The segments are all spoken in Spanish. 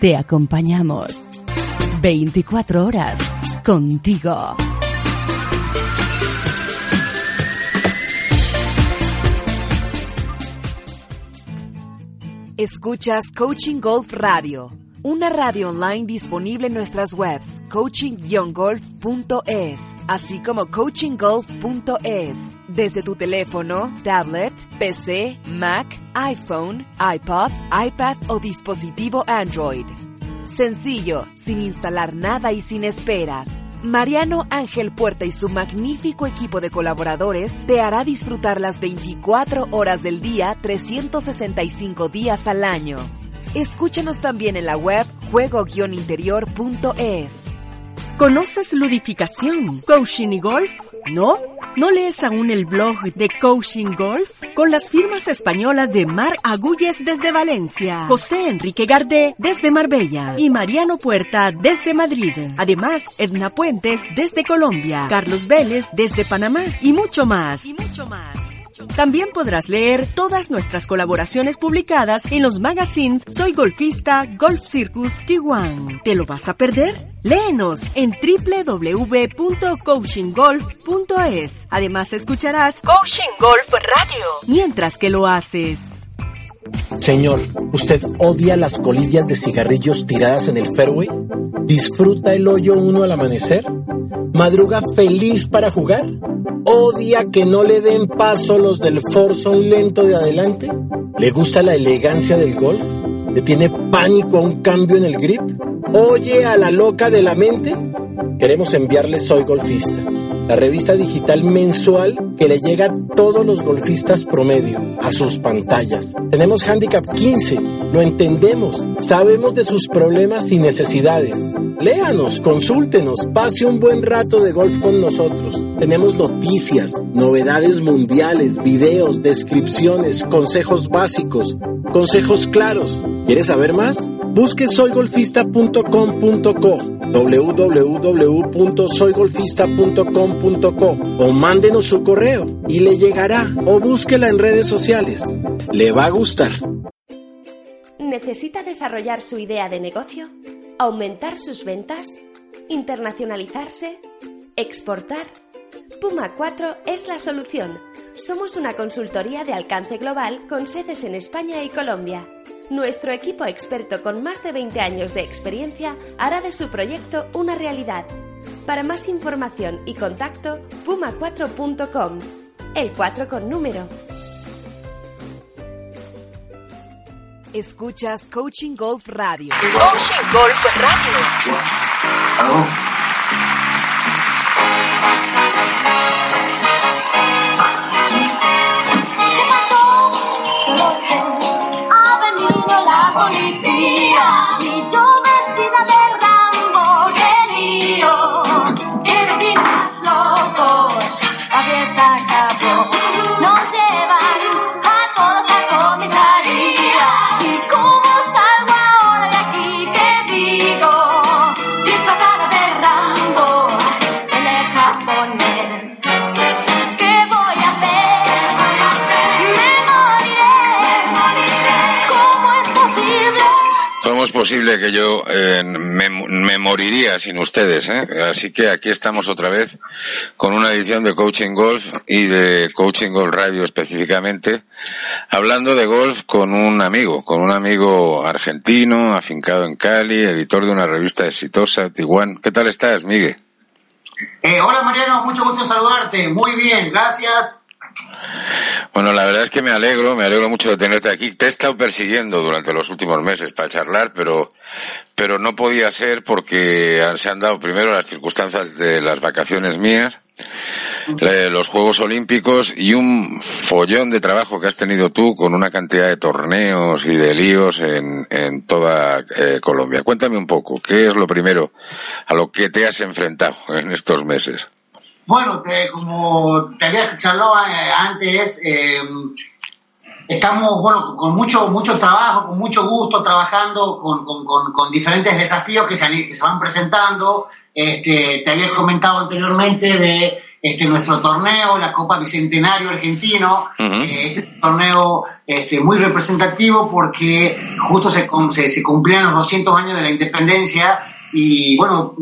Te acompañamos. 24 horas contigo. Escuchas Coaching Golf Radio, una radio online disponible en nuestras webs coachinggolf.es, así como coachinggolf.es, desde tu teléfono, tablet, PC, Mac, iPhone, iPod, iPad o dispositivo Android. Sencillo, sin instalar nada y sin esperas. Mariano Ángel Puerta y su magnífico equipo de colaboradores te hará disfrutar las 24 horas del día, 365 días al año. Escúchanos también en la web juego-interior.es. ¿Conoces ludificación, coaching y golf? ¿No? ¿No lees aún el blog de Coaching Golf? Con las firmas españolas de Mar Agulles desde Valencia, José Enrique Gardé desde Marbella y Mariano Puerta desde Madrid. Además, Edna Puentes desde Colombia, Carlos Vélez desde Panamá y mucho más. Y mucho más. También podrás leer todas nuestras colaboraciones publicadas en los magazines Soy Golfista, Golf Circus, Tijuana. ¿Te lo vas a perder? Léenos en www.coachinggolf.es. Además escucharás Coaching Golf Radio mientras que lo haces. Señor, ¿usted odia las colillas de cigarrillos tiradas en el fairway? ¿Disfruta el hoyo uno al amanecer? ¿Madruga feliz para jugar? ¿Odia que no le den paso los del un lento de adelante? ¿Le gusta la elegancia del golf? ¿Le tiene pánico a un cambio en el grip? ¿Oye a la loca de la mente? Queremos enviarle Soy Golfista, la revista digital mensual que le llega a todos los golfistas promedio, a sus pantallas. Tenemos Handicap 15, lo entendemos, sabemos de sus problemas y necesidades. Léanos, consúltenos, pase un buen rato de golf con nosotros. Tenemos noticias, novedades mundiales, videos, descripciones, consejos básicos, consejos claros. ¿Quieres saber más? Busque soygolfista.com.co www.soygolfista.com.co o mándenos su correo y le llegará o búsquela en redes sociales. Le va a gustar. ¿Necesita desarrollar su idea de negocio? aumentar sus ventas, internacionalizarse, exportar. Puma 4 es la solución. Somos una consultoría de alcance global con sedes en España y Colombia. Nuestro equipo experto con más de 20 años de experiencia hará de su proyecto una realidad. Para más información y contacto, puma4.com. El 4 con número. Escuchas Coaching Golf Radio. Coaching Golf Radio. Posible que yo eh, me, moriría sin ustedes. ¿eh? Así que aquí estamos otra vez con una edición de Coaching Golf y de Coaching Golf Radio específicamente, hablando de golf con un amigo, con un amigo argentino, afincado en Cali, editor de una revista exitosa, Tijuana. ¿Qué tal estás, Miguel? Eh, hola Mariano, mucho gusto saludarte. Muy bien, gracias. Bueno, la verdad es que me alegro, me alegro mucho de tenerte aquí. Te he estado persiguiendo durante los últimos meses para charlar, pero, pero no podía ser porque se han dado primero las circunstancias de las vacaciones mías, los Juegos Olímpicos y un follón de trabajo que has tenido tú con una cantidad de torneos y de líos en, en toda eh, Colombia. Cuéntame un poco, ¿qué es lo primero a lo que te has enfrentado en estos meses? Bueno, como te había charlado eh, antes, eh, estamos bueno con mucho mucho trabajo, con mucho gusto trabajando con, con, diferentes desafíos que se, que se van presentando. Este, te había comentado anteriormente de este, nuestro torneo, la Copa Bicentenario Argentino. Eh, este es un torneo este, muy representativo porque justo se, se, se cumplían los 200 años de la independencia y bueno,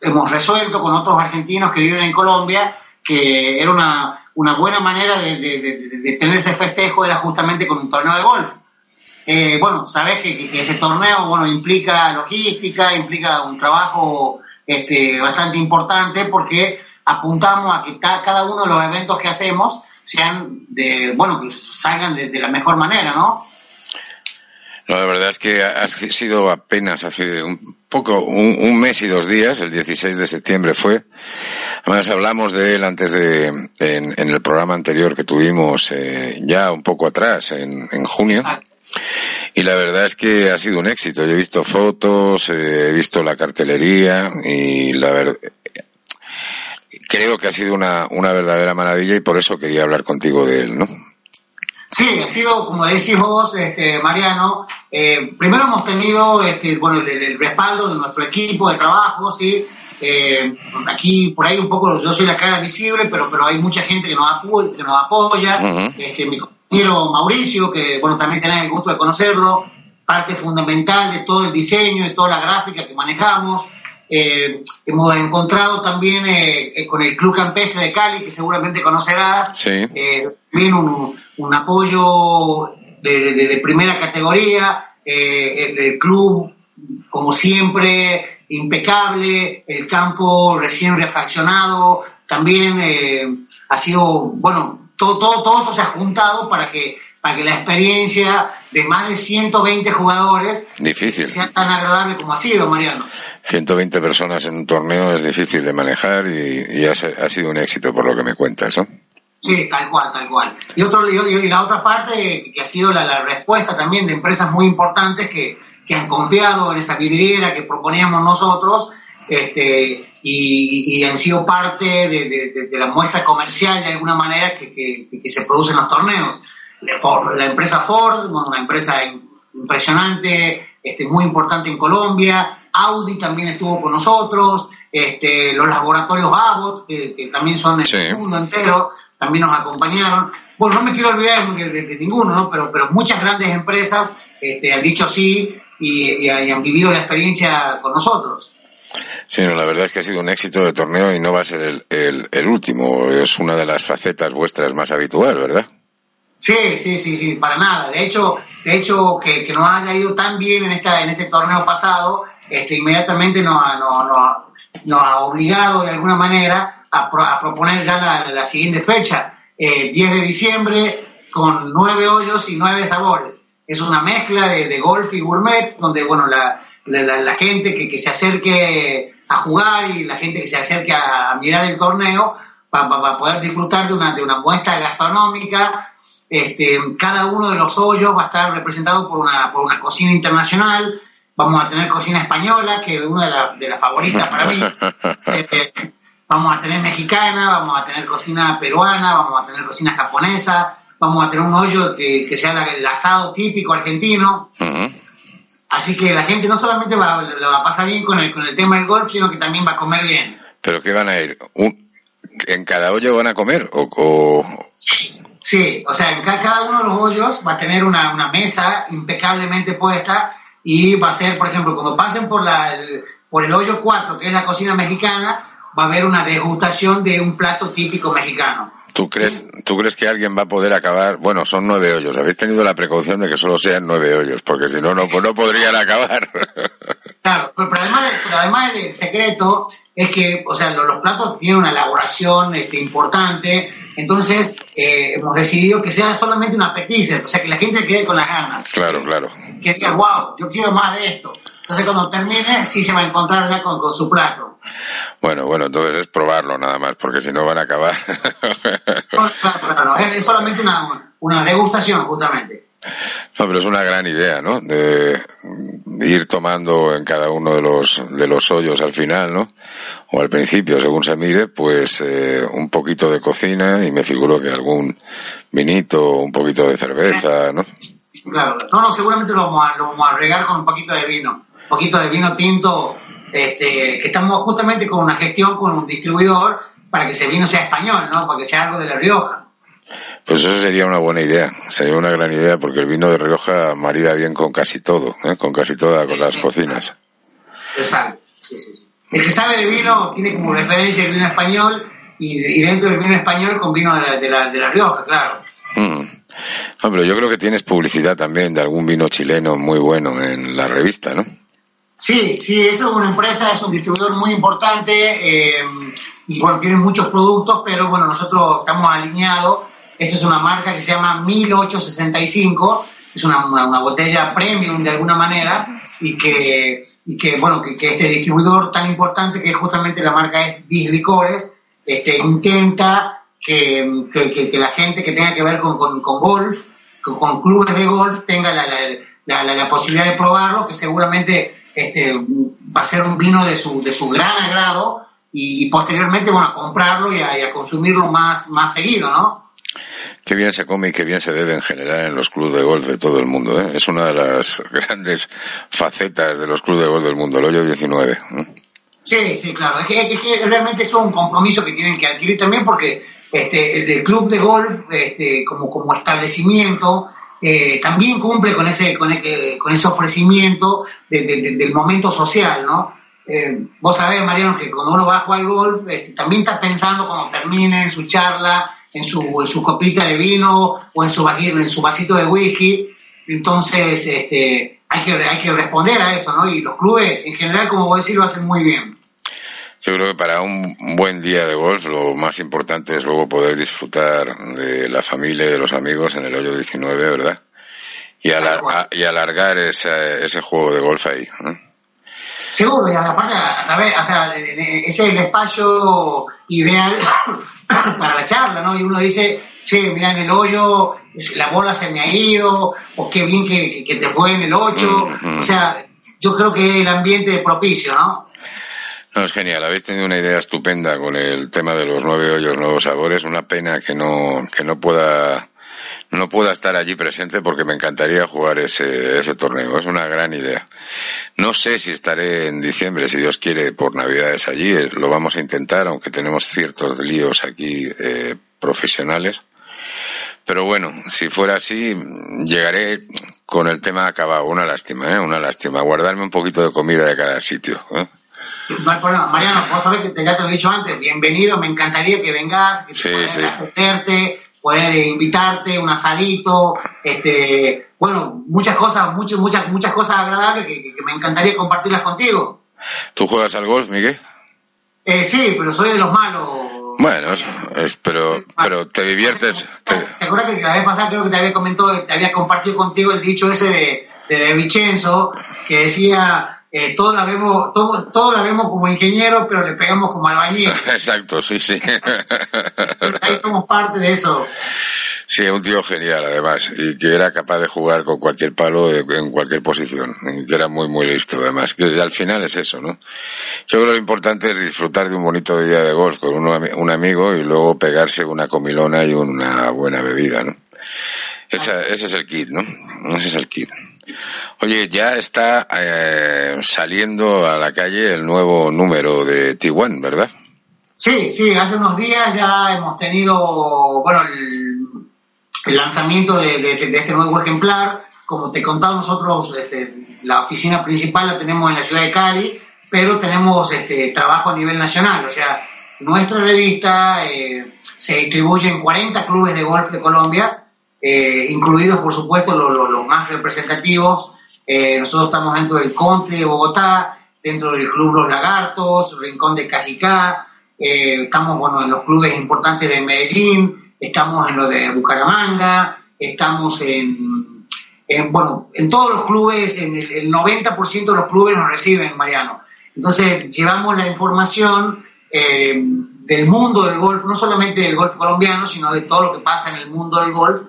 hemos resuelto con otros argentinos que viven en Colombia que era una, una buena manera de, de, tener ese festejo era justamente con un torneo de golf. Eh, bueno, sabes que, ese torneo bueno implica logística, implica un trabajo este, bastante importante porque apuntamos a que cada, uno de los eventos que hacemos sean de, bueno, que salgan de, la mejor manera, ¿no? No, la verdad es que ha sido apenas hace un poco, un, mes y dos días, el 16 de septiembre fue. Además hablamos de él antes de, en, el programa anterior que tuvimos eh, ya un poco atrás, en, en junio. Y la verdad es que ha sido un éxito. Yo he visto fotos, eh, he visto la cartelería y la verdad, creo que ha sido una, una verdadera maravilla y por eso quería hablar contigo de él, ¿no? Sí, ha sido, como decís vos, este, Mariano, eh, primero hemos tenido este, bueno, el, respaldo de nuestro equipo de trabajo, ¿sí? Eh, aquí, por ahí un poco, yo soy la cara visible, pero, pero hay mucha gente que nos apoya, que nos apoya. Este, mi compañero Mauricio, que bueno, también tenés el gusto de conocerlo, parte fundamental de todo el diseño, de toda la gráfica que manejamos, eh, hemos encontrado también eh, eh, con el Club Campestre de Cali, que seguramente conocerás, también un, apoyo de, primera categoría, el, club, como siempre, impecable, el campo recién refaccionado, también ha sido, bueno, todo, todo, todo eso se ha juntado para que para que la experiencia de más de 120 jugadores difícil. sea tan agradable como ha sido, Mariano. 120 personas en un torneo es difícil de manejar y, ha, sido un éxito por lo que me cuentas, ¿no? Sí, tal cual, tal cual. Y, otro, y, la otra parte que ha sido la, respuesta también de empresas muy importantes que, han confiado en esa vidriera que proponíamos nosotros este, y, han sido parte de, la muestra comercial de alguna manera que, que se produce en los torneos la empresa Ford, una empresa impresionante, este, muy importante en Colombia, Audi también estuvo con nosotros, este, los laboratorios Abbott, que, también son en el mundo entero, también nos acompañaron. Bueno, no me quiero olvidar de, ninguno, ¿no? pero, pero muchas grandes empresas este, han dicho sí y, han vivido la experiencia con nosotros. Sí, la verdad es que ha sido un éxito de torneo y no va a ser el, el último. Es una de las facetas vuestras más habitual, ¿verdad? Sí, sí, sí, sí, para nada. De hecho, de hecho que, que nos haya ido tan bien en esta, en este torneo pasado, este, inmediatamente nos, ha obligado de alguna manera a, proponer ya la, siguiente fecha, eh, 10 de diciembre, con nueve hoyos y nueve sabores. Es una mezcla de, golf y gourmet, donde bueno la, la, gente que, que, se acerque a jugar y la gente que se acerque a, mirar el torneo va, a poder disfrutar de una, de una muestra gastronómica este, cada uno de los hoyos va a estar representado por una, por una cocina internacional. Vamos a tener cocina española, que es una de, las favoritas para mí. Eh, vamos a tener mexicana, vamos a tener cocina peruana, vamos a tener cocina japonesa, vamos a tener un hoyo que, sea el asado típico argentino. Así que la gente no solamente va, va a pasar bien con el, con el tema del golf, sino que también va a comer bien. ¿Pero qué van a ir? ¿En cada hoyo van a comer? ¿O, o... Sí, o sea, en cada uno de los hoyos va a tener una, una mesa impecablemente puesta y va a ser, por ejemplo, cuando pasen por, la, el, por el hoyo 4, que es la cocina mexicana, va a haber una degustación de un plato típico mexicano. ¿Tú crees, ¿Tú crees que alguien va a poder acabar? Bueno, son nueve hoyos. Habéis tenido la precaución de que solo sean nueve hoyos, porque si no, no, pues no podrían acabar. Claro, pero, además, además el secreto es que, o sea, los, platos tienen una elaboración este, importante, entonces eh, hemos decidido que sea solamente un appetizer, o sea, que la gente quede con las ganas. Claro, claro. Que diga, wow, yo quiero más de esto. Entonces cuando termine, sí se va a encontrar ya con, con su plato. Bueno, bueno, entonces es probarlo nada más, porque si no van a acabar. claro, claro, es, solamente una, una degustación, justamente. No, pero es una gran idea, ¿no? De, ir tomando en cada uno de los de los hoyos al final, ¿no? O al principio, según se mire, pues eh, un poquito de cocina y me figuro que algún vinito, un poquito de cerveza, ¿no? Claro, no, no, seguramente lo vamos, a, lo vamos a regar con un poquito de vino, un poquito de vino tinto, este, que estamos justamente con una gestión con un distribuidor para que ese vino sea español, ¿no? Para que sea algo de La Rioja. Pues eso sería una buena idea, sería una gran idea, porque el vino de Rioja marida bien con casi todo, ¿eh? con casi todas las cocinas. Exacto, sí, sí, sí. El que sabe de vino tiene como referencia el vino español y, dentro del vino español con vino de la, de la, de la Rioja, claro. Mm. No, pero yo creo que tienes publicidad también de algún vino chileno muy bueno en la revista, ¿no? Sí, sí, eso es una empresa, es un distribuidor muy importante eh, y bueno, tiene muchos productos, pero bueno, nosotros estamos alineados. Esta es una marca que se llama 1865, es una, una, botella premium de alguna manera y que, y que bueno, que, este distribuidor tan importante que justamente la marca es Dis Licores, este, intenta que, que, la gente que tenga que ver con, con, golf, con, clubes de golf, tenga la, la, la, posibilidad de probarlo, que seguramente este, va a ser un vino de su, de su gran agrado y, posteriormente bueno, a comprarlo y a, y a consumirlo más, más seguido, ¿no? Qué bien se come y qué bien se debe en general en los clubes de golf de todo el mundo. ¿eh? Es una de las grandes facetas de los clubes de golf del mundo, el hoyo 19. ¿eh? Sí, sí, claro. Es que, realmente es un compromiso que tienen que adquirir también porque este, el, club de golf este, como, como establecimiento eh, también cumple con ese, con, con ese ofrecimiento del momento social, ¿no? Eh, vos sabés, Mariano, que cuando uno va a jugar golf, este, también está pensando cuando termine su charla en su, en su copita de vino o en su, en su vasito de whisky. Entonces, este, hay que, hay que responder a eso, ¿no? Y los clubes, en general, como vos decís, lo hacen muy bien. Yo creo que para un buen día de golf lo más importante es luego poder disfrutar de la familia y de los amigos en el hoyo 19, ¿verdad? Y, y alargar ese, ese juego de golf ahí. Seguro, y aparte, a través, o sea, ese es el espacio ideal para la charla, ¿no? Y uno dice, che, mira, en el hoyo la bola se me ha ido, o qué bien que, que te fue en el 8. O sea, yo creo que el ambiente es propicio, ¿no? No, es genial. Habéis tenido una idea estupenda con el tema de los nueve hoyos, nuevos sabores. Una pena que no, que no pueda, no pueda estar allí presente porque me encantaría jugar ese, ese torneo. Es una gran idea. No sé si estaré en diciembre, si Dios quiere, por Navidades allí. Eh, lo vamos a intentar, aunque tenemos ciertos líos aquí eh, profesionales. Pero bueno, si fuera así, llegaré con el tema acabado. Una lástima, ¿eh? Una lástima. Guardarme un poquito de comida de cada sitio. ¿eh? No hay problema. Mariano, vos sabés que te, ya te lo he dicho antes. Bienvenido, me encantaría que vengas, que sí, sí. poder invitarte, un asadito, este, bueno, muchas cosas, muchas, muchas, muchas cosas agradables que, me encantaría compartirlas contigo. ¿Tú juegas al golf, Miguel? Eh, sí, pero soy de los malos. Bueno, es, pero, pero te diviertes. ¿Te, acuerdas que la vez pasada creo que te había comentado, te había compartido contigo el dicho ese de, de, Vicenzo, que decía, eh, todos la vemos, todo, todos la vemos como ingeniero, pero le pegamos como albañil. Exacto, sí, sí. ahí somos parte de eso. Sí, un tío genial además, y que era capaz de jugar con cualquier palo en cualquier posición, y que era muy, muy listo además, que al final es eso, ¿no? Yo creo que lo importante es disfrutar de un bonito día de golf con un, amigo y luego pegarse una comilona y una buena bebida, ¿no? ese es el kit, ¿no? Ese es el kit. Oye, ya está eh, saliendo a la calle el nuevo número de Tiguan, ¿verdad? Sí, sí, hace unos días ya hemos tenido, bueno, el el lanzamiento de, este nuevo ejemplar. Como te contaba, nosotros este, la oficina principal la tenemos en la ciudad de Cali, pero tenemos este, trabajo a nivel nacional. O sea, nuestra revista eh, se distribuye en 40 clubes de golf de Colombia, eh, incluidos, por supuesto, los, más representativos. Eh, nosotros estamos dentro del Conte de Bogotá, dentro del Club Los Lagartos, Rincón de Cajicá, estamos bueno, en los clubes importantes de Medellín, estamos en lo de Bucaramanga, estamos en, bueno, en todos los clubes, en el, 90% de los clubes nos reciben, Mariano. Entonces, llevamos la información eh, del mundo del golf, no solamente del golf colombiano, sino de todo lo que pasa en el mundo del golf,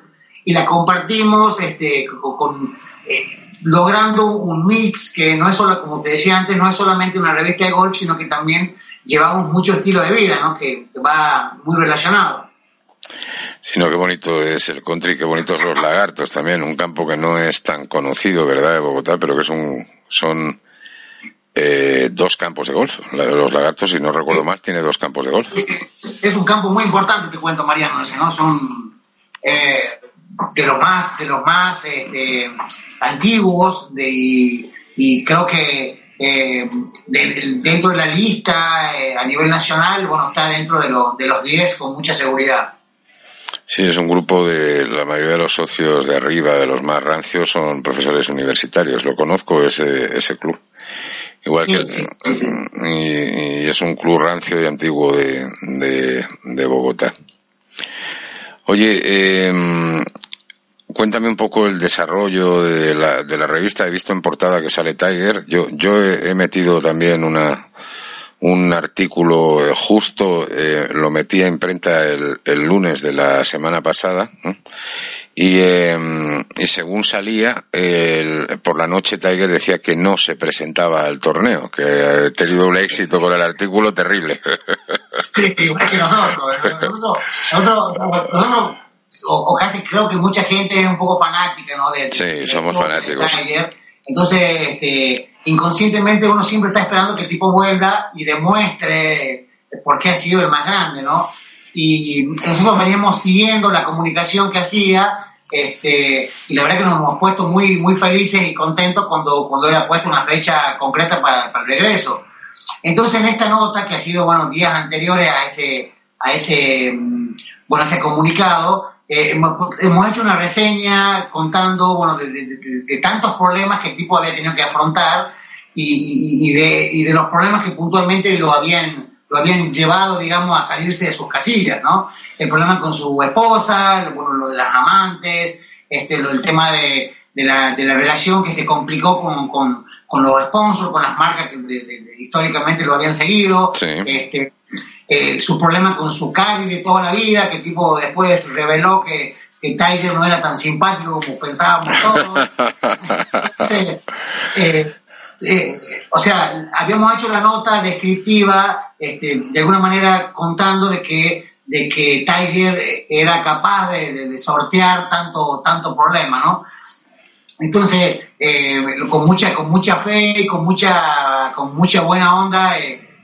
y la compartimos este, con, eh, logrando un mix que no es solo, como te decía antes, no es solamente una revista de golf, sino que también llevamos mucho estilo de vida, ¿no? que va muy relacionado. Sino qué bonito es el country, qué bonitos los lagartos también, un campo que no es tan conocido, ¿verdad?, de Bogotá, pero que son, son eh, dos campos de golf. Los lagartos, si no recuerdo mal, tiene dos campos de golf. Es, un campo muy importante, te cuento, Mariano. ¿no? Son eh, de los más, de los más este, antiguos de, y, creo que eh, dentro de la lista a nivel nacional, bueno, está dentro de, de los 10 con mucha seguridad. Sí, es un grupo de la mayoría de los socios de arriba, de los más rancios, son profesores universitarios. Lo conozco ese, ese club. Igual que y, es un club rancio y antiguo de, de, Bogotá. Oye, eh, cuéntame un poco el desarrollo de la, de la revista. He visto en portada que sale Tiger. Yo, yo he metido también una, un artículo eh, justo, eh, lo metí a imprenta el, el, lunes de la semana pasada. Y, em, y, según salía, el, por la noche Tiger decía que no se presentaba al torneo, que ha tenido un éxito con el artículo terrible. Sí, igual que nosotros. ¿eh? Nosotros, nosotros, nosotros o, casi creo que mucha gente es un poco fanática, ¿no? De, sí, somos fanáticos. Entonces, este, inconscientemente uno siempre está esperando que el tipo vuelva y demuestre por qué ha sido el más grande, ¿no? Y nosotros veníamos siguiendo la comunicación que hacía, este, y la verdad que nos hemos puesto muy, muy felices y contentos cuando, cuando era puesta una fecha concreta para, para el regreso. Entonces, en esta nota, que ha sido, bueno, días anteriores a ese, a ese, mm, bueno, a ese comunicado, eh, hemos, hecho una reseña contando bueno, de, tantos problemas que el tipo había tenido que afrontar y, de, y de los problemas que puntualmente lo habían, lo habían llevado, digamos, a salirse de sus casillas, ¿no? El problema con su esposa, bueno, lo de las amantes, este, el tema de, de, la, de la relación que se complicó con, con, con los sponsors, con las marcas que históricamente lo habían seguido, este, eh, su problema con su Cari de toda la vida, que tipo después reveló que, que Tiger no era tan simpático como pensábamos todos. Eh, eh, o sea, habíamos hecho la nota descriptiva, este, de alguna manera contando de que, de que Tiger era capaz de, sortear tanto, tanto problema, ¿no? Entonces, con mucha, con mucha fe, con mucha, con mucha buena onda,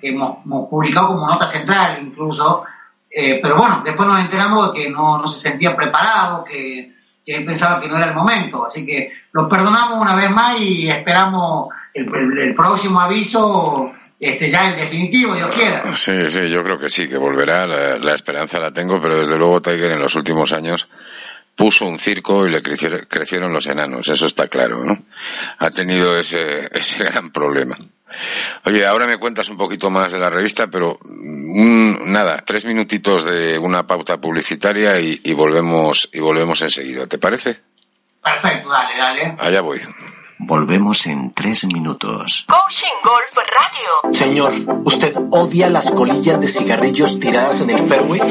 hemos, publicado como nota central incluso, eh, pero bueno, después nos enteramos de que no, no se sentía preparado, que, él pensaba que no era el momento, así que lo perdonamos una vez más y esperamos el, próximo aviso este ya en definitivo, Dios quiera. Sí, sí, yo creo que sí, que volverá, la, esperanza la tengo, pero desde luego Tiger en los últimos años puso un circo y le crecieron, crecieron los enanos, eso está claro, ¿no? Ha tenido ese, ese gran problema. Oye, ahora me cuentas un poquito más de la revista, pero mm, nada, tres minutitos de una pauta publicitaria y, y, volvemos y volvemos enseguida. ¿Te parece? Perfecto, dale, dale. Allá voy. Volvemos en tres minutos. Coaching Golf Radio. Señor, ¿usted odia las colillas de cigarrillos tiradas en el fairway?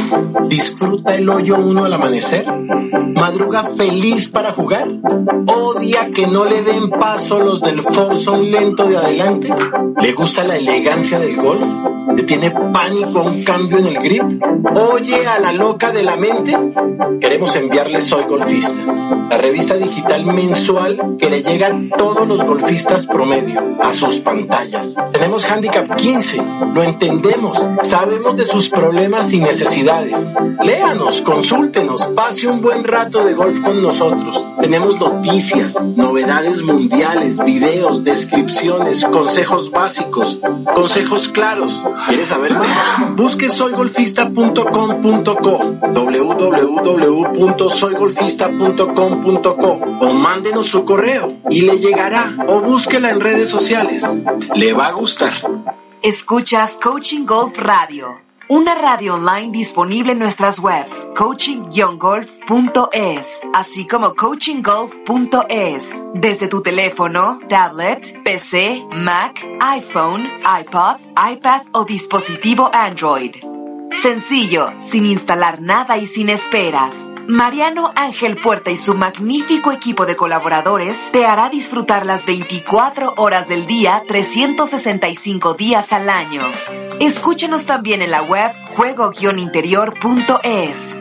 ¿Disfruta el hoyo uno al amanecer? ¿Madruga feliz para jugar? ¿Odia que no le den paso los del Forson lento de adelante? ¿Le gusta la elegancia del golf? ¿Le tiene pánico a un cambio en el grip? ¿Oye a la loca de la mente? Queremos enviarle Soy Golfista, la revista digital mensual que le llega a todos los golfistas promedio a sus pantallas. Tenemos Handicap 15, lo entendemos, sabemos de sus problemas y necesidades. Léanos, consúltenos, pase un buen rato de golf con nosotros. Tenemos noticias, novedades mundiales, videos, descripciones, consejos básicos, consejos claros ¿Quieres saber más? Busque soygolfista.com.co, www.soygolfista.com.co o mándenos su correo y le llegará o búsquela en redes sociales. Le va a gustar. Escuchas Coaching Golf Radio una radio online disponible en nuestras webs coaching-golf.es, así como coachinggolf.es, desde tu teléfono, tablet, PC, Mac, iPhone, iPod, iPad o dispositivo Android. Sencillo, sin instalar nada y sin esperas. Mariano Ángel Puerta y su magnífico equipo de colaboradores te hará disfrutar las 24 horas del día, 365 días al año. Escúchanos también en la web juego-interior.es.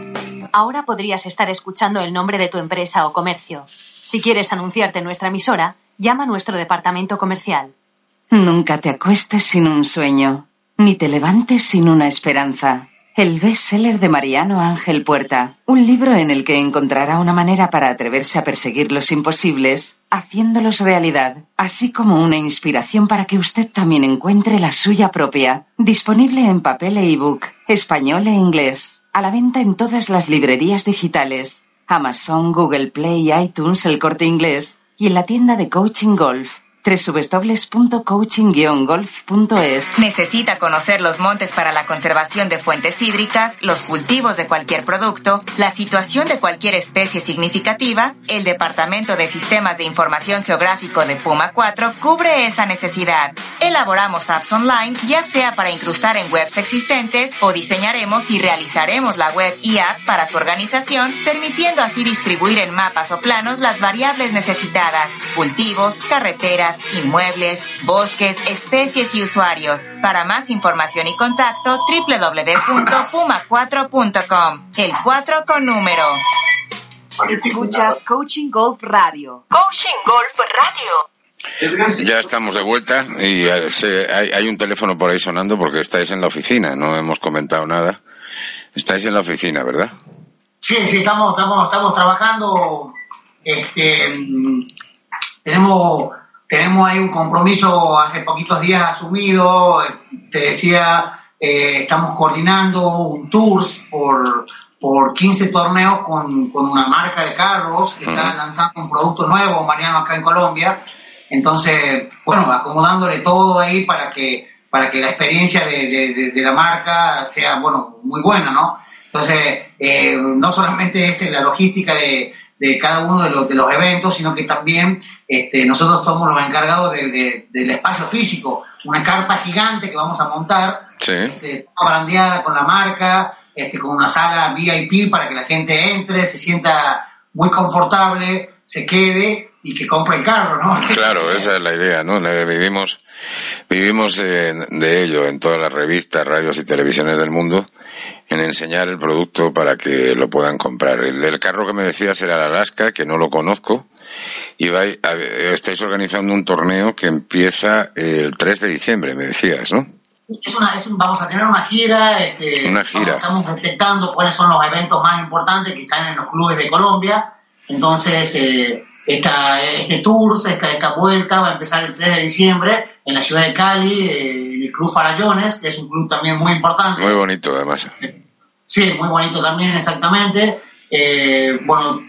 Ahora podrías estar escuchando el nombre de tu empresa o comercio. Si quieres anunciarte en nuestra emisora, llama a nuestro departamento comercial Nunca te acuestes sin un sueño, ni te levantes sin una esperanza. El bestseller de Mariano Ángel Puerta, un libro en el que encontrará una manera para atreverse a perseguir los imposibles, haciéndolos realidad, así como una inspiración para que usted también encuentre la suya propia. Disponible en papel e ebook, español e inglés, a la venta en todas las librerías digitales, Amazon, Google Play, iTunes, El Corte Inglés y en la tienda de Coaching Golf www.coaching-golf.es. Necesita conocer los montes para la conservación de fuentes hídricas, los cultivos de cualquier producto, la situación de cualquier especie significativa. El Departamento de Sistemas de Información Geográfico de Puma 4 cubre esa necesidad. Elaboramos apps online, ya sea para incrustar en webs existentes o diseñaremos y realizaremos la web y app para su organización, permitiendo así distribuir en mapas o planos las variables necesitadas, cultivos, carreteras, inmuebles, bosques, especies y usuarios. Para más información y contacto, www.puma4.com. El 4 con número. Escuchas Coaching Golf Radio. Coaching Golf Radio. Ya estamos de vuelta y eh, hay un teléfono por ahí sonando porque estáis en la oficina, no hemos comentado nada. Estáis en la oficina, ¿verdad? Sí, sí, estamos, estamos, estamos trabajando. Este, mm, tenemos, tenemos ahí un compromiso hace poquitos días asumido. Te decía, eh, estamos coordinando un tour por, por 15 torneos con, con una marca de carros que está lanzando un producto nuevo, Mariano, acá en Colombia. Entonces, bueno, acomodándole todo ahí para que, para que la experiencia de, de- de- de la marca sea, bueno, muy buena, ¿no? Entonces, eh, no solamente es la logística de, de cada uno de los, de los eventos, sino que también este, nosotros somos los encargados de- de- del espacio físico, una carpa gigante que vamos a montar, Sí. este, toda brandeada con la marca, este, con una sala VIP para que la gente entre, se sienta muy confortable, se quede y que compre el carro, ¿no? Claro, esa es la idea, ¿no? Vivimos, vivimos eh, de ello en todas las revistas, radios y televisiones del mundo, en enseñar el producto para que lo puedan comprar. El, el carro que me decías era el Alaska, que no lo conozco, y vais, a- estáis organizando un torneo que empieza el 3 de diciembre, me decías, ¿no? es una, es un- vamos a tener una gira, este, Una gira. Estamos detectando cuáles son los eventos más importantes que están en los clubes de Colombia. Entonces, eh, esta, este tour, esta, esta vuelta va a empezar el 3 de diciembre en la ciudad de Cali, eh, el Club Farallones, que es un club también muy importante. Muy bonito, además. Sí, muy bonito también, exactamente. Eh, bueno,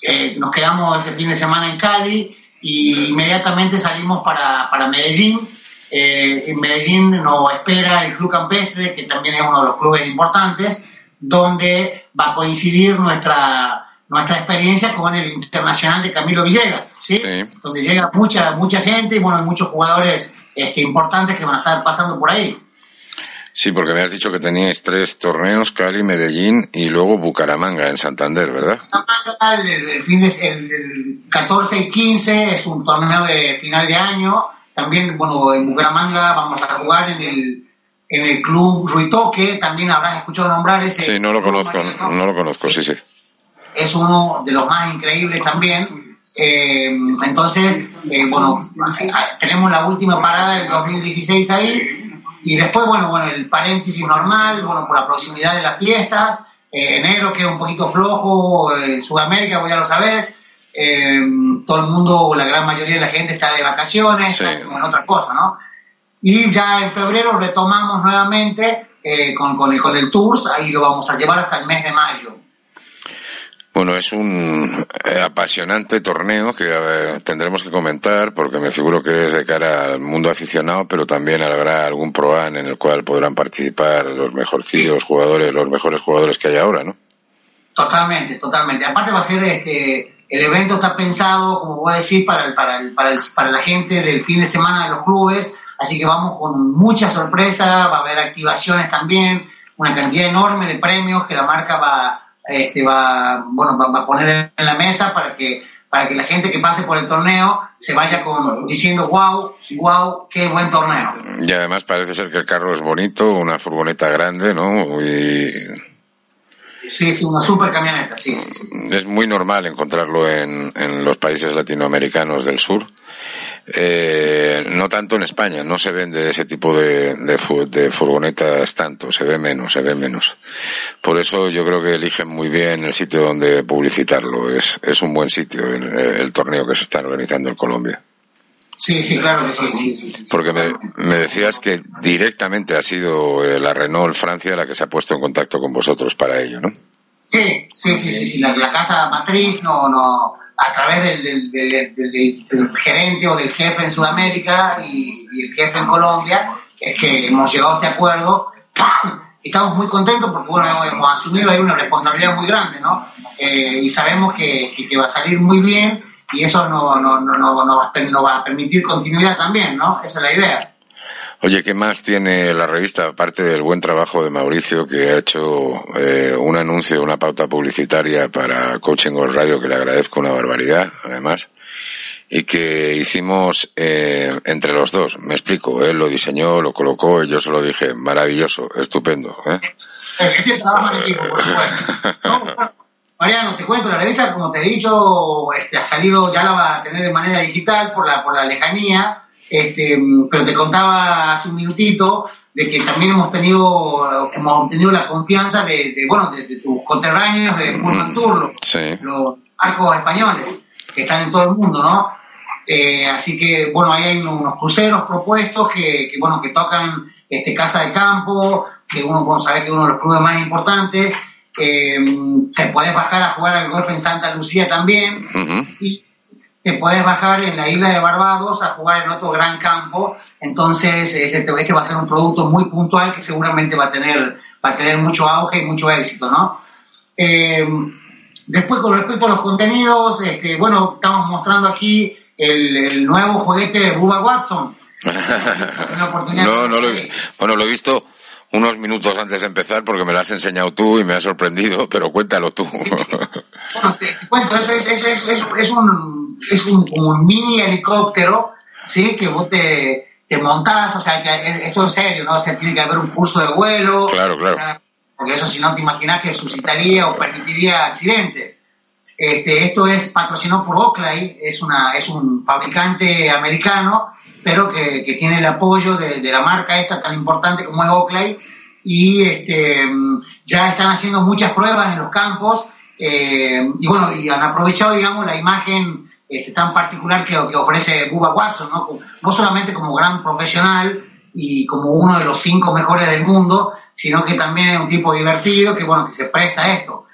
eh, nos quedamos ese fin de semana en Cali y inmediatamente salimos para, para Medellín. Eh, en Medellín nos espera el Club Campestre, que también es uno de los clubes importantes, donde va a coincidir nuestra nuestra experiencia con el Internacional de Camilo Villegas, ¿sí? Donde llega mucha mucha gente y bueno, muchos jugadores este, importantes que van a estar pasando por ahí. Sí, porque me has dicho que teníais tres torneos, Cali, Medellín y luego Bucaramanga en Santander, ¿verdad? El, el fin de, el, el 14 y 15 es un torneo de final de año. También, bueno, en Bucaramanga vamos a jugar en el, en el club Ruitoque. También habrás escuchado nombrar ese. Sí, no lo conozco, no lo conozco, sí, sí. Es uno de los más increíbles también. Eh, entonces, eh, bueno, tenemos la última parada del 2016 ahí. Y después, bueno, bueno, el paréntesis normal, bueno, por la proximidad de las fiestas. Eh, enero, que es un poquito flojo, en Sudamérica, vos ya lo sabés. Eh, todo el mundo, la gran mayoría de la gente está de vacaciones, está como en otra cosa, ¿no? Y ya en febrero retomamos nuevamente eh, con, con, el, con el Tours, ahí lo vamos a llevar hasta el mes de mayo. Bueno, es un eh, apasionante torneo que eh, tendremos que comentar porque me figuro que es de cara al mundo aficionado, pero también habrá algún ProAn en el cual podrán participar los mejorcillos jugadores, los mejores jugadores que hay ahora, ¿no? Totalmente, totalmente. Aparte va a ser este, el evento está pensado, como voy a decir, para, el, para, el, para, el, para la gente del fin de semana de los clubes, así que vamos con mucha sorpresa, va a haber activaciones también, una cantidad enorme de premios que la marca va este va bueno va, va, a poner en la mesa para que para que la gente que pase por el torneo se vaya con diciendo wow wow qué buen torneo y además parece ser que el carro es bonito una furgoneta grande no y sí sí una super camioneta sí, sí, sí. es muy normal encontrarlo en, en los países latinoamericanos del sur eh, no tanto en España, no se vende ese tipo de, de, furgonetas tanto, se ve menos, se ve menos. Por eso yo creo que eligen muy bien el sitio donde publicitarlo. Es, es un buen sitio el, torneo que se está organizando en Colombia. Sí, sí, claro sí. sí, Porque me, me, decías que directamente ha sido eh, la Renault Francia la que se ha puesto en contacto con vosotros para ello, ¿no? Sí, sí, sí, sí, La, la, casa matriz no, no, a través del, del, del, gerente o del jefe en Sudamérica y, el jefe en Colombia, es que hemos llegado a este acuerdo. Estamos muy contentos porque bueno, hemos asumido ahí una responsabilidad muy grande, ¿no? Eh, y sabemos que, que, va a salir muy bien y eso no, no, no, no, no va a permitir continuidad también, ¿no? Esa es la idea. Oye, ¿qué más tiene la revista, aparte del buen trabajo de Mauricio, que ha hecho eh, un anuncio, una pauta publicitaria para Coaching World Radio, que le agradezco una barbaridad, además, y que hicimos eh, entre los dos? Me explico, él lo diseñó, lo colocó, y yo se lo dije, maravilloso, estupendo. ¿eh? Es trabajo en equipo, por supuesto. Mariano, te cuento, la revista, como te he dicho, este, ha salido, ya la va a tener de manera digital por la, por la lejanía, este, pero te contaba hace un minutito de que también hemos tenido, hemos obtenido la confianza de, bueno, de, tus conterráneos de Pullman Tour, los, arcos españoles que están en todo el mundo, ¿no? Eh, así que, bueno, ahí hay unos cruceros propuestos que, bueno, que tocan este Casa de Campo, que uno sabe que es uno de los clubes más importantes. Eh, te puedes bajar a jugar al golf en Santa Lucía también. Y te puedes bajar en la isla de Barbados a jugar en otro gran campo. Entonces, este, va a ser un producto muy puntual que seguramente va a tener, va a tener mucho auge y mucho éxito, ¿no? Eh, después, con respecto a los contenidos, este, bueno, estamos mostrando aquí el, nuevo juguete de Bubba Watson. no, no lo he, bueno, lo he visto unos minutos antes de empezar porque me lo has enseñado tú y me ha sorprendido, pero cuéntalo tú. bueno, te, cuento, es, es, es, un, es un, un mini helicóptero, ¿sí? Que vos te, te montás, o sea, que esto es serio, ¿no? O sea, tiene que haber un curso de vuelo. Claro, claro. porque eso si no te imaginas que suscitaría o permitiría accidentes. Este, esto es patrocinado por Oakley, es, una, es un fabricante americano pero que, que tiene el apoyo de, de, la marca esta tan importante como es Oakley y este, ya están haciendo muchas pruebas en los campos eh, y bueno, y han aprovechado, digamos, la imagen este, tan particular que, que ofrece Bubba Watson, ¿no? no solamente como gran profesional y como uno de los cinco mejores del mundo, sino que también es un tipo divertido que, bueno, que se presta a esto.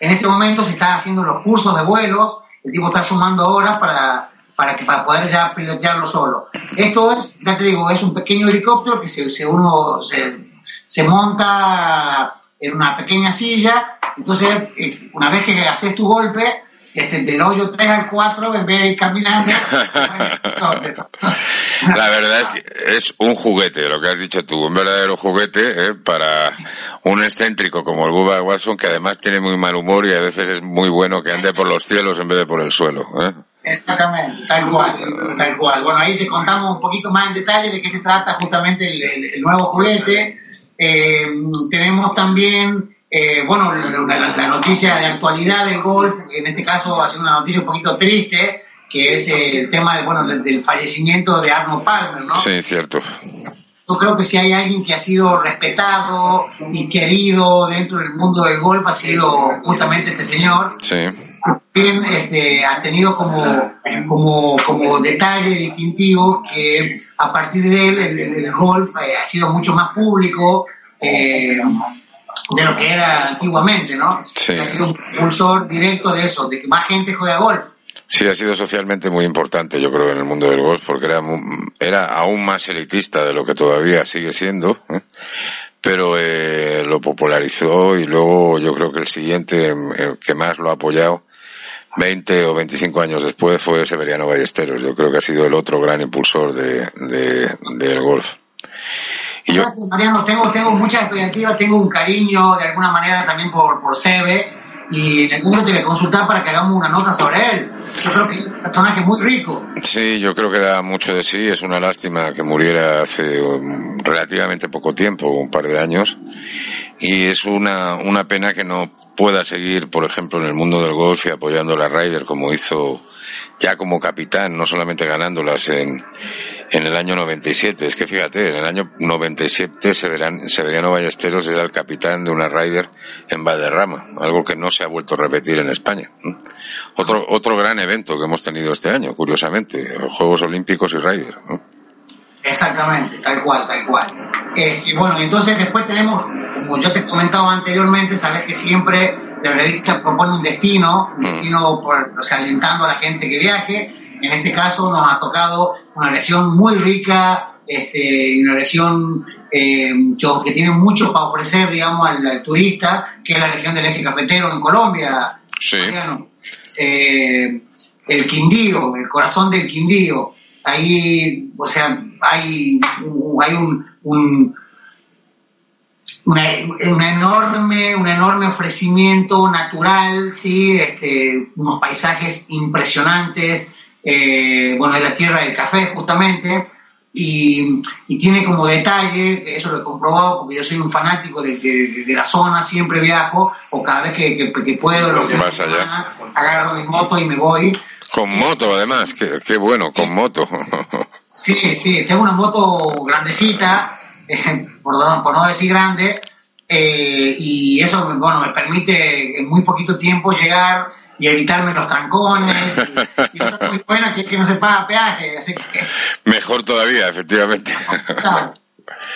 En este momento se está haciendo los cursos de vuelos, el tipo está sumando horas para para, que, para poder ya pilotearlo solo. Esto es, ya te digo, es un pequeño helicóptero que se, se uno se, se monta en una pequeña silla, entonces eh, una vez que haces tu golpe, este, del hoyo 3 al 4, en vez de ir caminando. La verdad es que es un juguete, lo que has dicho tú, un verdadero juguete ¿eh? para un excéntrico como el Bubba Watson, que además tiene muy mal humor y a veces es muy bueno que ande por los cielos en vez de por el suelo. ¿eh? Exactamente, tal cual, tal cual. Bueno, ahí te contamos un poquito más en detalle de qué se trata justamente el, nuevo juguete. Eh, tenemos también, eh, bueno, la, noticia de actualidad del golf, en este caso ha sido una noticia un poquito triste, que es el tema de, bueno, del, fallecimiento de Arnold Palmer, ¿no? Sí, cierto. Yo creo que si hay alguien que ha sido respetado y querido dentro del mundo del golf ha sido justamente este señor. Sí también este, ha tenido como, como, como detalle distintivo que a partir de él el, golf eh, ha sido mucho más público eh, de lo que era antiguamente, ¿no? Sí. Ha sido un impulsor directo de eso, de que más gente juega golf. Sí, ha sido socialmente muy importante, yo creo, en el mundo del golf, porque era, era aún más elitista de lo que todavía sigue siendo, ¿eh? pero lo popularizó y luego yo creo que el siguiente que más lo ha apoyado 20 o 25 años después fue Severiano Ballesteros. Yo creo que ha sido el otro gran impulsor de, del golf. Y yo... Mariano, tengo, tengo muchas expectativas, tengo un cariño de alguna manera también por, por Sebe y momento te consultar para que hagamos una nota sobre él. Yo creo que es un personaje muy rico. Sí, yo creo que da mucho de sí. Es una lástima que muriera hace um, relativamente poco tiempo, un par de años. Y es una, una pena que no pueda seguir, por ejemplo, en el mundo del golf y apoyando a la Ryder como hizo ya como capitán, no solamente ganándolas en, en el año 97. Es que fíjate, en el año 97 Severiano Ballesteros era el capitán de una Ryder en Valderrama, algo que no se ha vuelto a repetir en España. Otro, otro gran evento que hemos tenido este año, curiosamente, los Juegos Olímpicos y Ryder. Exactamente, tal cual, tal cual. Este, bueno, entonces después tenemos, como yo te he comentado anteriormente, sabes que siempre la revista propone un destino, un mm. destino por, o sea, alentando a la gente que viaje. En este caso nos ha tocado una región muy rica, este, una región eh, que, tiene mucho para ofrecer, digamos, al, turista, que es la región del eje cafetero en Colombia. Sí. Eh, el Quindío, el corazón del Quindío ahí, o sea, hay, hay un, un una, enorme, un enorme ofrecimiento natural, sí, este, unos paisajes impresionantes, eh, bueno, es la tierra del café justamente, y, tiene como detalle, eso lo he comprobado porque yo soy un fanático de, la zona, siempre viajo, o cada vez que, puedo, lo agarro mi moto y me voy. Con moto, además, qué, bueno, con moto. sí, sí, tengo una moto grandecita, por, por no decir grande, eh, y eso bueno, me permite en muy poquito tiempo llegar y evitarme los trancones. Y, y muy buena que, que no se paga peaje, así que... Mejor todavía, efectivamente.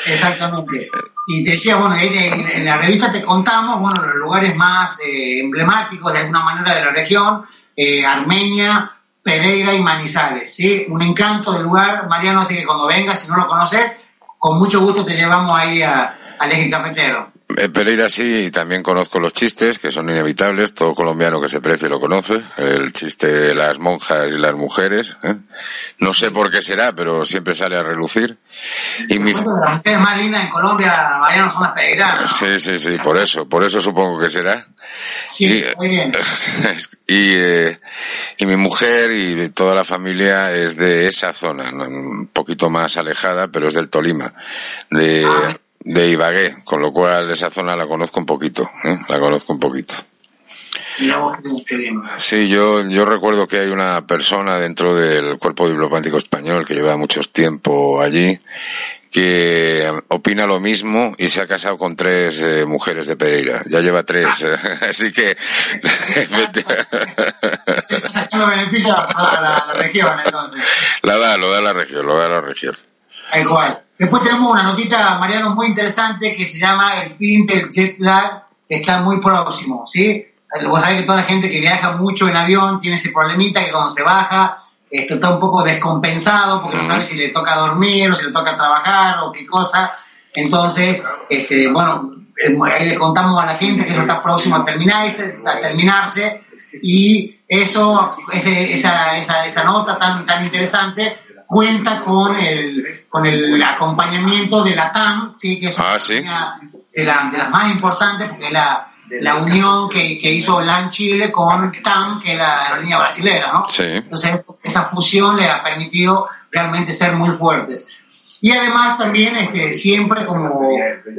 exactamente. Y te decía, bueno, en, la revista te contamos, bueno, los lugares más eh, emblemáticos de alguna manera de la región, eh, Armenia, Pereira y Manizales, ¿sí? Un encanto del lugar, Mariano, así que cuando vengas, si no lo conoces, con mucho gusto te llevamos ahí al eje cafetero. Eh, Pereira sí, también conozco los chistes, que son inevitables, todo colombiano que se precie lo conoce, el chiste de las monjas y las mujeres, ¿eh? no sé por qué será, pero siempre sale a relucir. Y mi... Las mujeres más lindas en Colombia, Mariano, son las pereiranas. Sí, sí, sí, por eso, por eso supongo que será. Sí, muy bien. y, eh, y mi mujer y toda la familia es de esa zona, un poquito más alejada, pero es del Tolima, de... Ah de Ibagué, con lo cual esa zona la conozco un poquito, ¿eh? la conozco un poquito. Sí, yo, yo recuerdo que hay una persona dentro del cuerpo diplomático español que lleva mucho tiempo allí que opina lo mismo y se ha casado con tres eh, mujeres de Pereira. Ya lleva tres, así que... sacando beneficio a la, región, entonces. La da, lo da la región, lo da la región. Igual. Después tenemos una notita, Mariano, muy interesante que se llama el fin del jet lag, que está muy próximo, ¿sí? Vos sabés que toda la gente que viaja mucho en avión tiene ese problemita que cuando se baja esto está un poco descompensado porque no sabe si le toca dormir o si le toca trabajar o qué cosa. Entonces, este, bueno, eh, ahí le contamos a la gente que eso está próximo a terminarse, a terminarse y eso, esa, esa, esa nota tan, tan interesante cuenta con el, con el acompañamiento de la TAM, ¿sí? que es una ah, de, las más importantes, porque es la, la unión que, que hizo LAN Chile con TAM, que es la aerolínea brasilera, ¿no? Entonces, esa fusión le ha permitido realmente ser muy fuertes. Y además también este, siempre, como,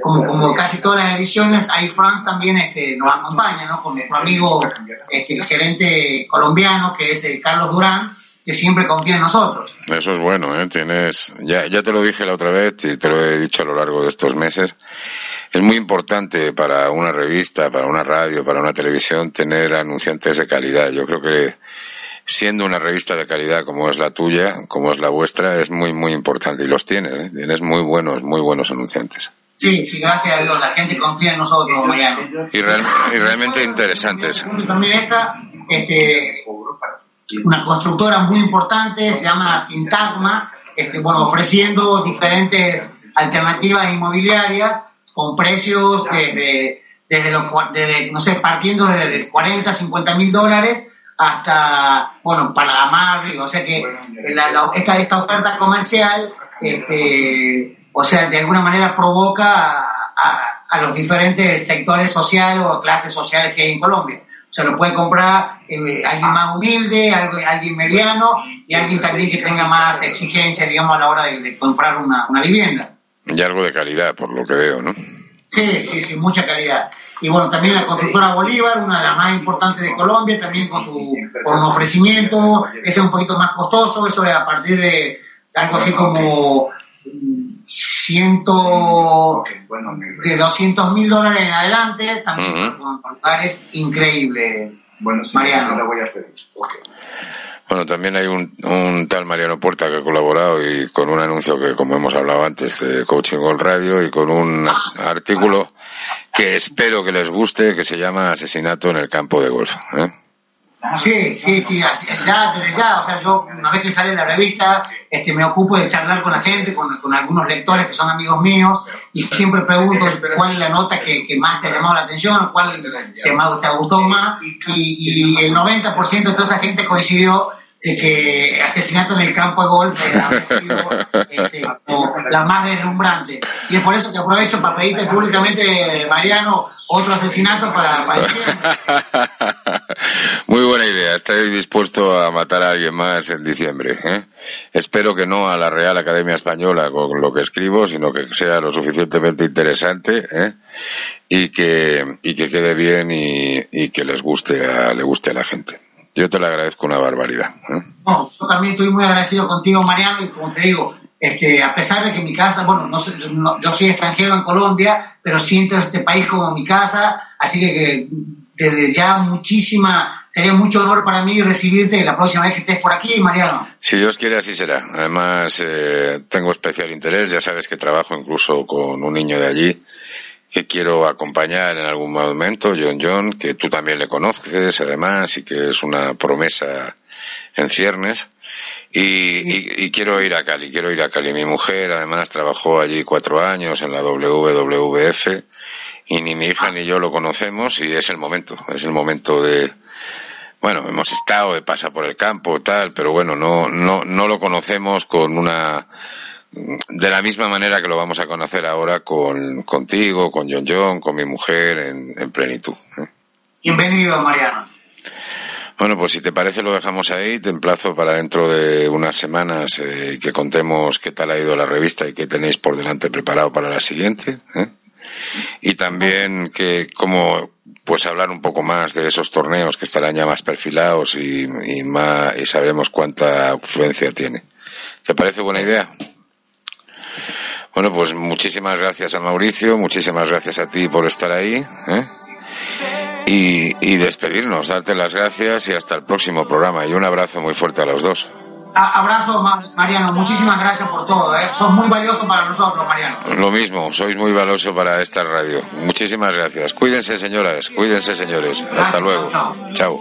como, como, casi todas las ediciones, Air France también este, nos acompaña, ¿no? Con nuestro amigo, este, el gerente colombiano, que es eh, Carlos Durán, que siempre confía en nosotros. Eso es bueno, ¿eh? Tienes, ya, ya te lo dije la otra vez y te lo he dicho a lo largo de estos meses. Es muy importante para una revista, para una radio, para una televisión tener anunciantes de calidad. Yo creo que siendo una revista de calidad como es la tuya, como es la vuestra, es muy, muy importante. Y los tienes, ¿eh? tienes muy buenos, muy buenos anunciantes. Sí, sí, gracias a Dios, la gente confía en nosotros, Mariano. Y, y realmente interesantes. También esta, este, una constructora muy importante, se llama Sintagma, este, bueno, ofreciendo diferentes alternativas inmobiliarias con precios desde, desde, desde no sé, partiendo desde 40, 50 mil dólares hasta, bueno, para la Marley, o sea que esta, esta oferta comercial, este, o sea, de alguna manera provoca a, a los diferentes sectores sociales o clases sociales que hay en Colombia se lo puede comprar eh, alguien más humilde, alguien mediano y alguien también que tenga más exigencia, digamos, a la hora de, comprar una, vivienda. Y algo de calidad, por lo que veo, ¿no? Sí, sí, sí, mucha calidad. Y bueno, también la constructora Bolívar, una de las más importantes de Colombia, también con su con un ofrecimiento, ese es un poquito más costoso, eso es a partir de, algo así como ciento de 200 mil dólares en adelante, también con lugares increíbles. Bueno, Mariano. Le voy a pedir. Bueno, también hay un, un, tal Mariano Puerta que ha colaborado y con un anuncio que, como hemos hablado antes, de Coaching Gold Radio y con un ah, artículo que espero que les guste, que se llama Asesinato en el campo de golf. ¿eh? Sí, sí, sí, ya, desde ya, o sea, yo una vez que sale la revista, este, me ocupo de charlar con la gente, con, con algunos lectores que son amigos míos, y siempre pregunto cuál es la nota que, que más te ha llamado la atención, cuál te, más, te gustó más, y, y el 90% de toda esa gente coincidió de que asesinato en el campo de golf ha sido este, la más deslumbrante. Y es por eso que aprovecho para pedirte públicamente, Mariano, otro asesinato para, para Muy buena idea. Estoy dispuesto a matar a alguien más en diciembre. ¿eh? Espero que no a la Real Academia Española con lo que escribo, sino que sea lo suficientemente interesante ¿eh? y que y que quede bien y, y que les guste a, le guste a la gente. Yo te lo agradezco una barbaridad. ¿eh? No, yo también estoy muy agradecido contigo, Mariano, y como te digo, este, a pesar de que mi casa, bueno, no, yo soy extranjero en Colombia, pero siento este país como mi casa, así que, desde ya muchísima, sería mucho honor para mí recibirte la próxima vez que estés por aquí, Mariano. Si Dios quiere, así será. Además, eh, tengo especial interés, ya sabes que trabajo incluso con un niño de allí que quiero acompañar en algún momento, John John, que tú también le conoces además y que es una promesa en ciernes. Y, quiero ir a Cali, quiero ir a Cali. Mi mujer además trabajó allí cuatro años en la WWF y ni mi hija ni yo lo conocemos y es el momento, es el momento de, bueno, hemos estado de pasa por el campo tal, pero bueno, no, no, no lo conocemos con una de la misma manera que lo vamos a conocer ahora con, contigo, con John John, con mi mujer en, plenitud. ¿eh? Bienvenido, Mariano. Bueno, pues si te parece lo dejamos ahí. Te emplazo para dentro de unas semanas eh, que contemos qué tal ha ido la revista y qué tenéis por delante preparado para la siguiente. ¿eh? Y también que como pues hablar un poco más de esos torneos que estarán ya más perfilados y, y, más, y sabremos cuánta influencia tiene. ¿Te parece buena idea? Bueno, pues muchísimas gracias a Mauricio, muchísimas gracias a ti por estar ahí. ¿eh? Y, despedirnos, darte las gracias y hasta el próximo programa. Y un abrazo muy fuerte a los dos. Abrazo, Mariano. Muchísimas gracias por todo. ¿eh? Son muy valiosos para nosotros, Mariano. Lo mismo, sois muy valioso para esta radio. Muchísimas gracias. Cuídense, señoras. Cuídense, señores. Hasta luego. chao.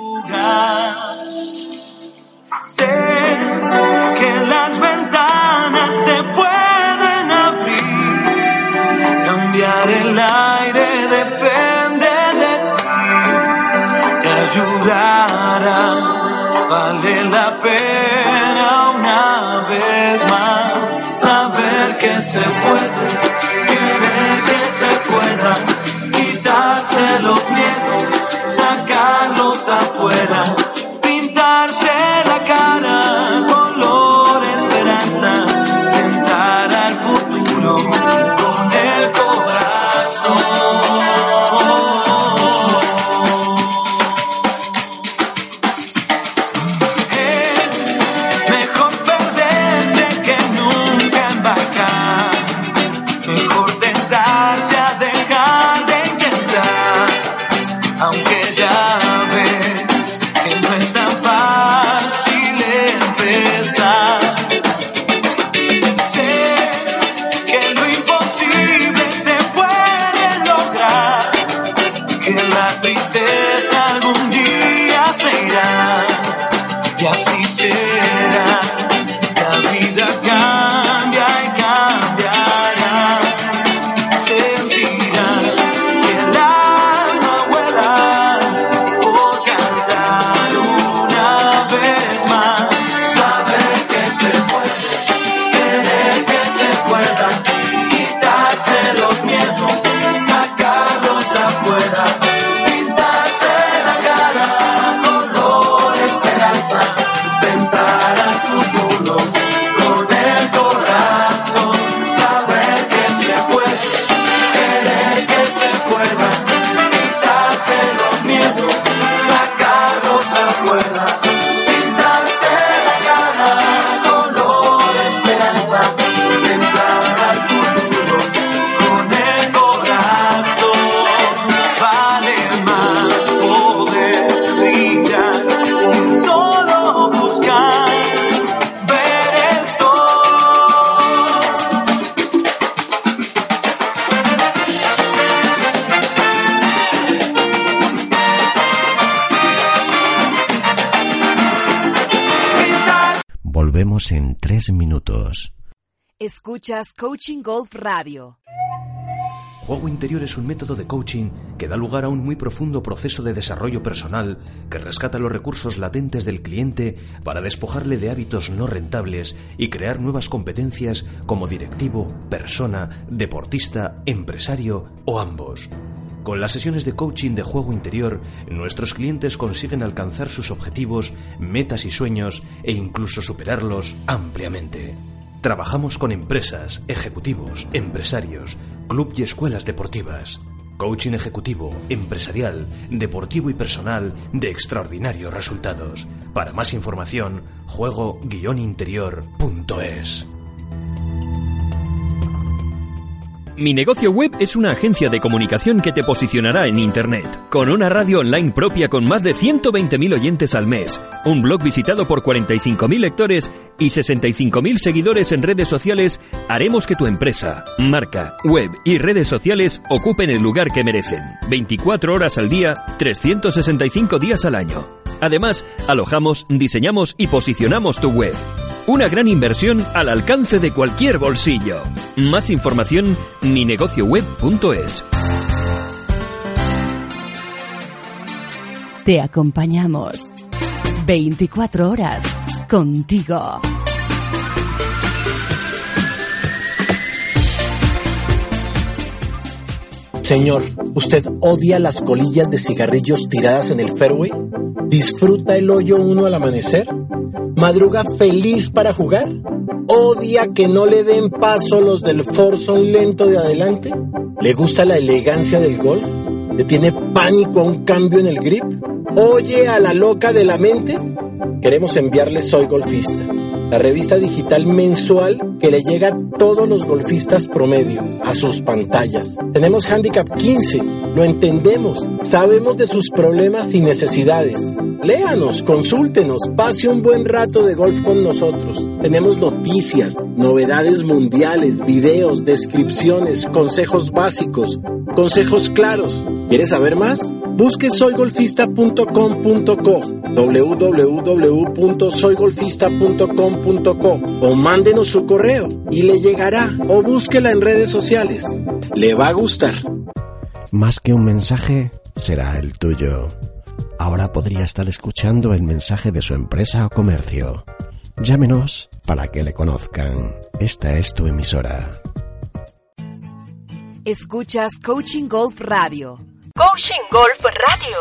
Escuchas Coaching Golf Radio. Juego interior es un método de coaching que da lugar a un muy profundo proceso de desarrollo personal que rescata los recursos latentes del cliente para despojarle de hábitos no rentables y crear nuevas competencias como directivo, persona, deportista, empresario o ambos. Con las sesiones de coaching de juego interior, nuestros clientes consiguen alcanzar sus objetivos, metas y sueños e incluso superarlos ampliamente. Trabajamos con empresas, ejecutivos, empresarios, club y escuelas deportivas. Coaching ejecutivo, empresarial, deportivo y personal de extraordinarios resultados. Para más información, juego-interior.es. Mi negocio web es una agencia de comunicación que te posicionará en Internet, con una radio online propia con más de 120.000 oyentes al mes, un blog visitado por 45.000 lectores y 65.000 seguidores en redes sociales, haremos que tu empresa, marca, web y redes sociales ocupen el lugar que merecen, 24 horas al día, 365 días al año. Además, alojamos, diseñamos y posicionamos tu web. Una gran inversión al alcance de cualquier bolsillo. Más información, minegocioweb.es. Te acompañamos 24 horas contigo. Señor, ¿usted odia las colillas de cigarrillos tiradas en el fairway? ¿Disfruta el hoyo uno al amanecer? ¿Madruga feliz para jugar? ¿Odia que no le den paso los del Forson lento de adelante? ¿Le gusta la elegancia del golf? ¿Le tiene pánico a un cambio en el grip? ¿Oye a la loca de la mente? Queremos enviarle Soy Golfista, la revista digital mensual que le llega a todos los golfistas promedio, a sus pantallas. Tenemos Handicap 15, lo entendemos, sabemos de sus problemas y necesidades. Léanos, consúltenos, pase un buen rato de golf con nosotros. Tenemos noticias, novedades mundiales, videos, descripciones, consejos básicos, consejos claros. ¿Quieres saber más? Busque soygolfista.com.co www.soygolfista.com.co o mándenos su correo y le llegará o búsquela en redes sociales. Le va a gustar. Más que un mensaje, será el tuyo. Ahora podría estar escuchando el mensaje de su empresa o comercio. Llámenos para que le conozcan. Esta es tu emisora. Escuchas Coaching Golf Radio. Coaching Golf Radio.